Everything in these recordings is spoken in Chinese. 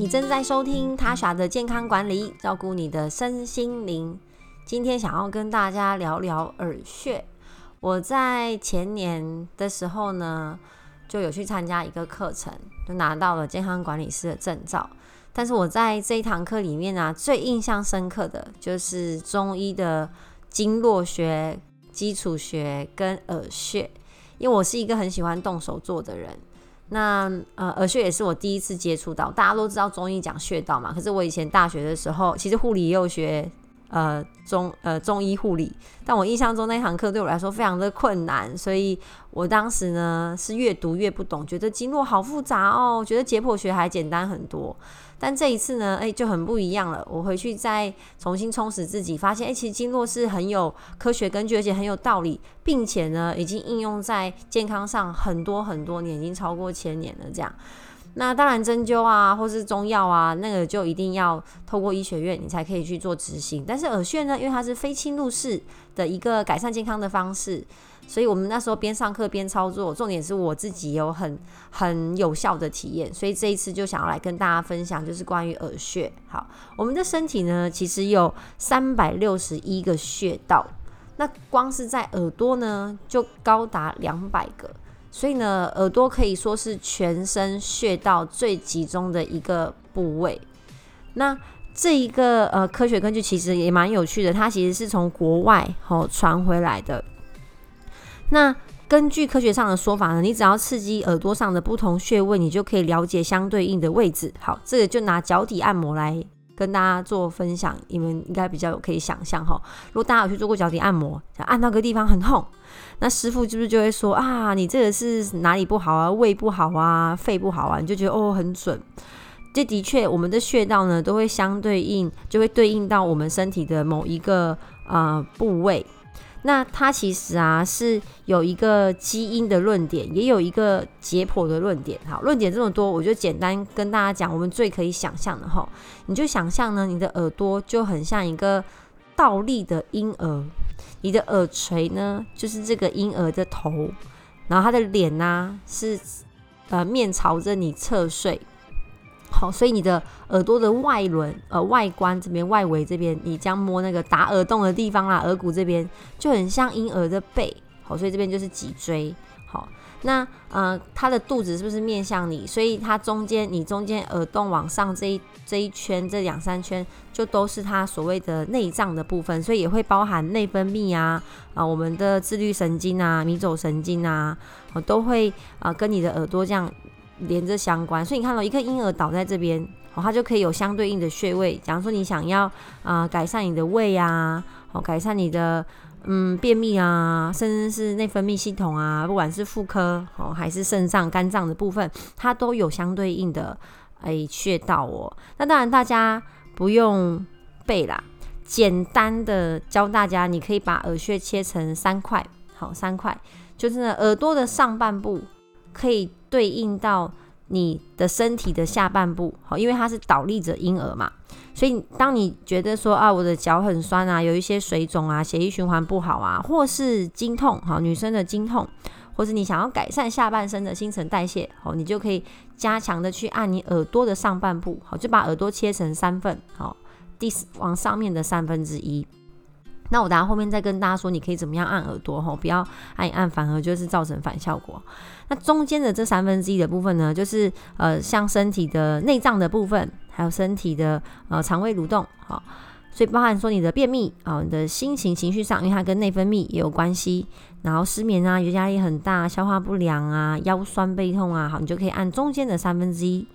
你正在收听 Tasha 的健康管理，照顾你的身心灵。今天想要跟大家聊聊耳穴。我在前年的时候呢，就有去参加一个课程，就拿到了健康管理师的证照。但是我在这一堂课里面啊，最印象深刻的就是中医的经络学、基础学跟耳穴，因为我是一个很喜欢动手做的人。那呃，耳穴也是我第一次接触到。大家都知道中医讲穴道嘛，可是我以前大学的时候，其实护理也有学呃中呃中医护理，但我印象中那堂课对我来说非常的困难，所以我当时呢是越读越不懂，觉得经络好复杂哦，觉得解剖学还简单很多。但这一次呢，哎，就很不一样了。我回去再重新充实自己，发现，哎，其实经络是很有科学根据，而且很有道理，并且呢，已经应用在健康上很多很多年，已经超过千年了。这样，那当然针灸啊，或是中药啊，那个就一定要透过医学院，你才可以去做执行。但是耳穴呢，因为它是非侵入式的一个改善健康的方式。所以我们那时候边上课边操作，重点是我自己有很很有效的体验，所以这一次就想要来跟大家分享，就是关于耳穴。好，我们的身体呢，其实有三百六十一个穴道，那光是在耳朵呢，就高达两百个，所以呢，耳朵可以说是全身穴道最集中的一个部位。那这一个呃科学根据其实也蛮有趣的，它其实是从国外哦传回来的。那根据科学上的说法呢，你只要刺激耳朵上的不同穴位，你就可以了解相对应的位置。好，这个就拿脚底按摩来跟大家做分享，你们应该比较有可以想象哈。如果大家有去做过脚底按摩，按到个地方很痛，那师傅是不是就会说啊，你这个是哪里不好啊？胃不好啊？肺不好啊？你就觉得哦很准。这的确，我们的穴道呢都会相对应，就会对应到我们身体的某一个啊部位。那它其实啊是有一个基因的论点，也有一个解剖的论点。好，论点这么多，我就简单跟大家讲，我们最可以想象的哈，你就想象呢，你的耳朵就很像一个倒立的婴儿，你的耳垂呢就是这个婴儿的头，然后他的脸呢、是呃面朝着你侧睡。好，所以你的耳朵的外轮、呃外观这边、外围这边，你将摸那个打耳洞的地方啦，耳骨这边就很像婴儿的背。好，所以这边就是脊椎。好，那呃，它的肚子是不是面向你？所以它中间，你中间耳洞往上这一这一圈，这两三圈就都是它所谓的内脏的部分，所以也会包含内分泌啊啊，我们的自律神经啊、迷走神经啊，都会啊跟你的耳朵这样。连着相关，所以你看到一个婴儿倒在这边，哦，它就可以有相对应的穴位。假如说你想要啊、改善你的胃啊，哦，改善你的嗯便秘啊，甚至是内分泌系统啊，不管是妇科哦还是肾脏、肝脏的部分，它都有相对应的哎穴道哦。那当然大家不用背啦，简单的教大家，你可以把耳穴切成三块，好，三块就是耳朵的上半部。可以对应到你的身体的下半部，好，因为它是倒立着婴儿嘛，所以当你觉得说啊，我的脚很酸啊，有一些水肿啊，血液循环不好啊，或是经痛，好，女生的经痛，或是你想要改善下半身的新陈代谢，好，你就可以加强的去按你耳朵的上半部，好，就把耳朵切成三份，好，第往上面的三分之一。那我等下后面再跟大家说，你可以怎么样按耳朵吼，不要按一按，反而就是造成反效果。那中间的这三分之一的部分呢，就是呃像身体的内脏的部分，还有身体的呃肠胃蠕动，好，所以包含说你的便秘啊，你的心情情绪上，因为它跟内分泌也有关系，然后失眠啊，有压力很大，消化不良啊，腰酸背痛啊，好，你就可以按中间的三分之一。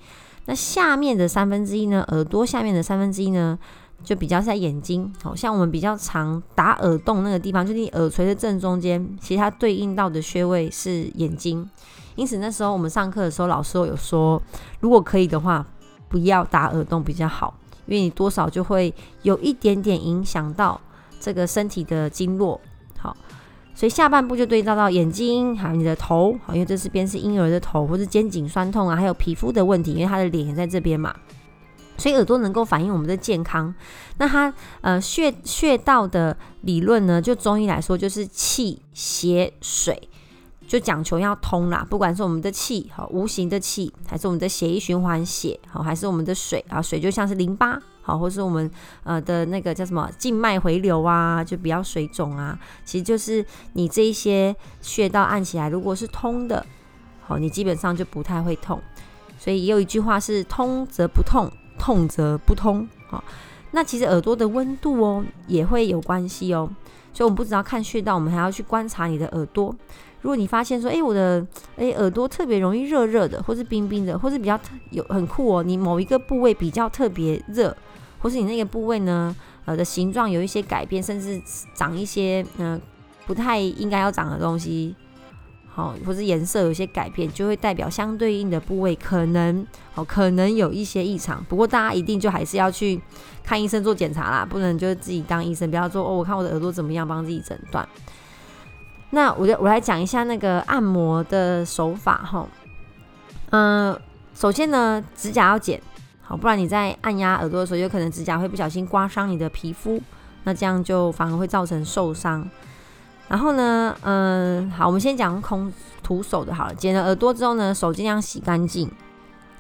那下面的三分之一呢，耳朵下面的三分之一呢？就比较在眼睛，好像我们比较常打耳洞那个地方，就是你耳垂的正中间，其实它对应到的穴位是眼睛。因此那时候我们上课的时候，老师有说，如果可以的话，不要打耳洞比较好，因为你多少就会有一点点影响到这个身体的经络。好，所以下半部就对照到眼睛，还有你的头，好，因为这是边是婴儿的头，或是肩颈酸痛啊，还有皮肤的问题，因为他的脸也在这边嘛。所以耳朵能够反映我们的健康。那它呃穴穴道的理论呢，就中医来说就是气血水，就讲求要通啦，不管是我们的气哈，无形的气，还是我们的血液循环血好，还是我们的水啊，水就像是淋巴好，或是我们呃的那个叫什么静脉回流啊，就比较水肿啊，其实就是你这一些穴道按起来，如果是通的，好，你基本上就不太会痛。所以也有一句话是通则不痛，痛则不通。好，那其实耳朵的温度哦也会有关系哦。所以我们不只要看穴道，我们还要去观察你的耳朵。如果你发现说，哎，我的哎耳朵特别容易热热的，或是冰冰的，或是比较特有很酷哦，你某一个部位比较特别热，或是你那个部位呢，呃的形状有一些改变，甚至长一些嗯、呃、不太应该要长的东西，好，或是颜色有些改变，就会代表相对应的部位可能哦可能有一些异常。不过大家一定就还是要去看医生做检查啦，不能就是自己当医生，不要说哦，我看我的耳朵怎么样，帮自己诊断。那我就我来讲一下那个按摩的手法哈，嗯，首先呢，指甲要剪好，不然你在按压耳朵的时候，有可能指甲会不小心刮伤你的皮肤，那这样就反而会造成受伤。然后呢，嗯，好，我们先讲空徒手的好了，剪了耳朵之后呢，手尽量洗干净，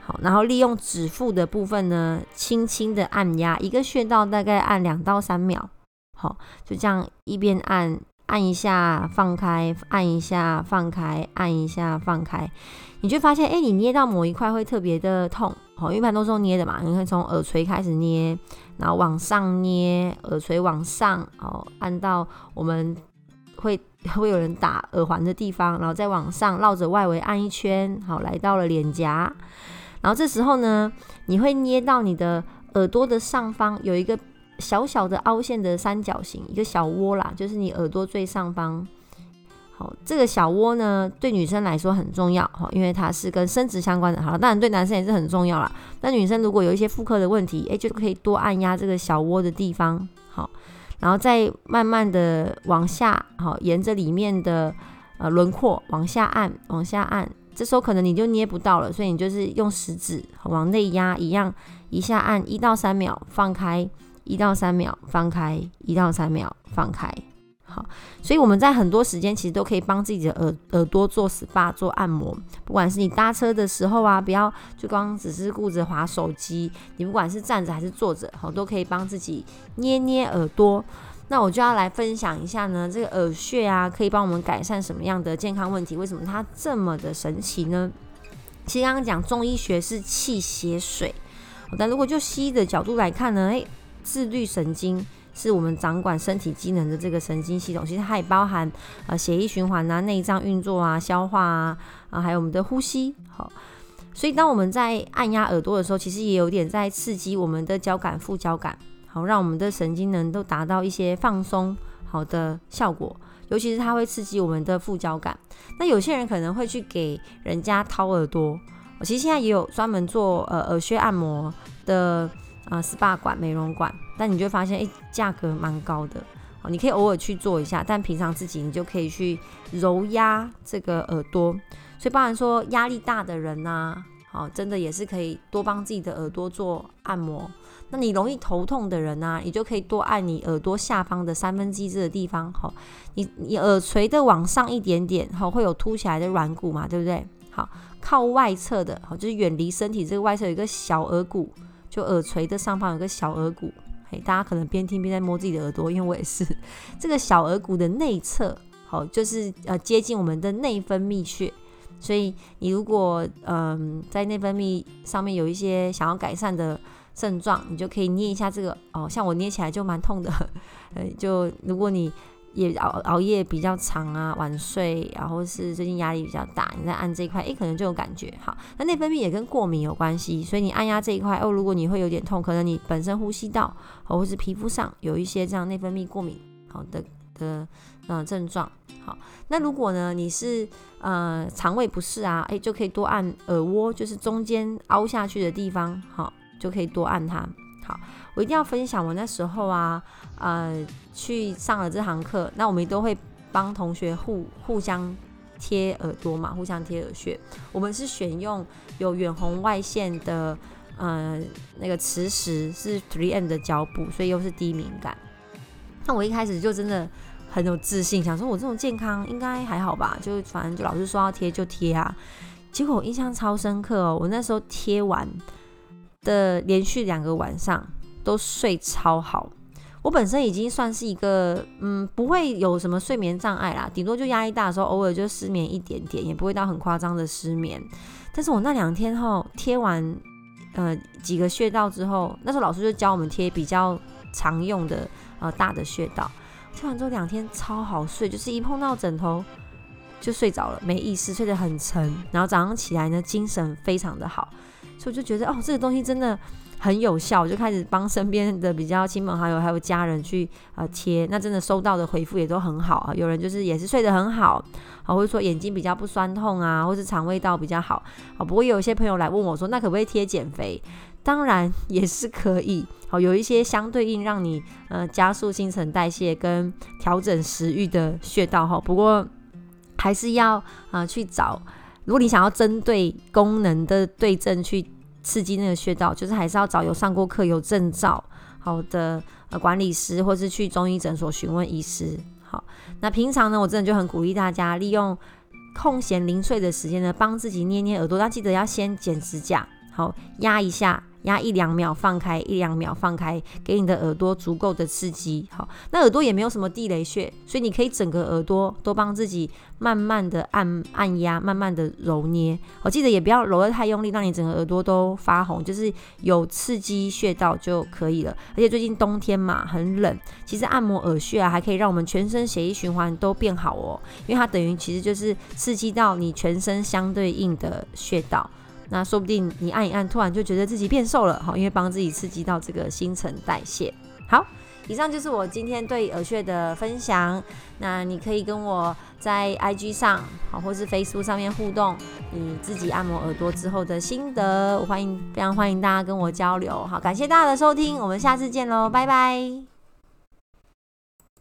好，然后利用指腹的部分呢，轻轻的按压一个穴道，大概按两到三秒，好，就这样一边按。按一下，放开，按一下，放开，按一下，放开，你就发现，哎，你捏到某一块会特别的痛，好，一般都是用捏的嘛，你可以从耳垂开始捏，然后往上捏，耳垂往上，好，按到我们会 会有人打耳环的地方，然后再往上绕着外围按一圈，好，来到了脸颊，然后这时候呢，你会捏到你的耳朵的上方有一个。小小的凹陷的三角形，一个小窝啦，就是你耳朵最上方。好，这个小窝呢，对女生来说很重要，哈，因为它是跟生殖相关的。好，当然对男生也是很重要啦。那女生如果有一些妇科的问题，哎，就可以多按压这个小窝的地方，然后再慢慢的往下，好，沿着里面的呃轮廓往下按，往下按。这时候可能你就捏不到了，所以你就是用食指往内压，一样一下按一到三秒，放开。一到三秒放开，一到三秒放开。好，所以我们在很多时间其实都可以帮自己的耳耳朵做 SPA 做按摩。不管是你搭车的时候啊，不要就光只是顾着划手机，你不管是站着还是坐着，好，都可以帮自己捏捏耳朵。那我就要来分享一下呢，这个耳穴啊，可以帮我们改善什么样的健康问题？为什么它这么的神奇呢？其实刚刚讲中医学是气血水，但如果就西医的角度来看呢，诶。自律神经是我们掌管身体机能的这个神经系统，其实它也包含呃血液循环啊、内脏运作啊、消化啊啊，还有我们的呼吸。好，所以当我们在按压耳朵的时候，其实也有点在刺激我们的交感副交感，好，让我们的神经能都达到一些放松好的效果。尤其是它会刺激我们的副交感。那有些人可能会去给人家掏耳朵，其实现在也有专门做呃耳穴按摩的。啊、，SPA 馆、美容馆，但你就发现，哎，价格蛮高的哦。你可以偶尔去做一下，但平常自己你就可以去揉压这个耳朵。所以，包含说压力大的人呐、好、真的也是可以多帮自己的耳朵做按摩。那你容易头痛的人呐、啊，你就可以多按你耳朵下方的三分之一这个地方。好、你你耳垂的往上一点点，好、会有凸起来的软骨嘛，对不对？好，靠外侧的，好，就是远离身体这个外侧有一个小耳骨。就耳垂的上方有个小耳骨，嘿，大家可能边听边在摸自己的耳朵，因为我也是。这个小耳骨的内侧，好，就是呃接近我们的内分泌穴，所以你如果嗯、在内分泌上面有一些想要改善的症状，你就可以捏一下这个哦，像我捏起来就蛮痛的，呃，就如果你。也熬熬夜比较长啊，晚睡，然后是最近压力比较大，你在按这一块，诶，可能就有感觉。好，那内分泌也跟过敏有关系，所以你按压这一块哦，如果你会有点痛，可能你本身呼吸道或是皮肤上有一些这样内分泌过敏好的的呃症状。好，那如果呢你是呃肠胃不适啊，诶，就可以多按耳窝，就是中间凹下去的地方，好，就可以多按它。好，我一定要分享我那时候啊，呃，去上了这堂课，那我们都会帮同学互互相贴耳朵嘛，互相贴耳穴。我们是选用有远红外线的，呃，那个磁石是 3M 的胶布，所以又是低敏感。那我一开始就真的很有自信，想说我这种健康应该还好吧，就反正就老师说要贴就贴啊。结果我印象超深刻哦，我那时候贴完的连续两个晚上都睡超好。我本身已经算是一个嗯，不会有什么睡眠障碍啦，顶多就压力大的时候偶尔就失眠一点点，也不会到很夸张的失眠。但是我那两天后贴完呃几个穴道之后，那时候老师就教我们贴比较常用的呃大的穴道，贴完之后两天超好睡，就是一碰到枕头就睡着了，没意识，睡得很沉，然后早上起来呢精神非常的好，所以我就觉得哦这个东西真的。很有效，我就开始帮身边的比较亲朋好友还有家人去呃贴，那真的收到的回复也都很好啊。有人就是也是睡得很好，啊，或者说眼睛比较不酸痛啊，或是肠胃道比较好啊。不过有一些朋友来问我说，那可不可以贴减肥？当然也是可以，好，有一些相对应让你呃加速新陈代谢跟调整食欲的穴道哈。不过还是要啊去找，如果你想要针对功能的对症去。刺激那个穴道，就是还是要找有上过课、有证照好的呃管理师，或是去中医诊所询问医师。好，那平常呢，我真的就很鼓励大家利用空闲零碎的时间呢，帮自己捏捏耳朵。但记得要先剪指甲，好压一下。压一两秒，放开一两秒，放开，给你的耳朵足够的刺激。好，那耳朵也没有什么地雷穴，所以你可以整个耳朵都帮自己慢慢的按按压，慢慢的揉捏。我记得也不要揉得太用力，让你整个耳朵都发红，就是有刺激穴道就可以了。而且最近冬天嘛，很冷，其实按摩耳穴啊，还可以让我们全身血液循环都变好哦，因为它等于其实就是刺激到你全身相对应的穴道。那说不定你按一按，突然就觉得自己变瘦了，好，因为帮自己刺激到这个新陈代谢。好，以上就是我今天对耳穴的分享。那你可以跟我在 IG 上，好，或是 Facebook 上面互动，你自己按摩耳朵之后的心得，我欢迎，非常欢迎大家跟我交流。好，感谢大家的收听，我们下次见喽，拜拜。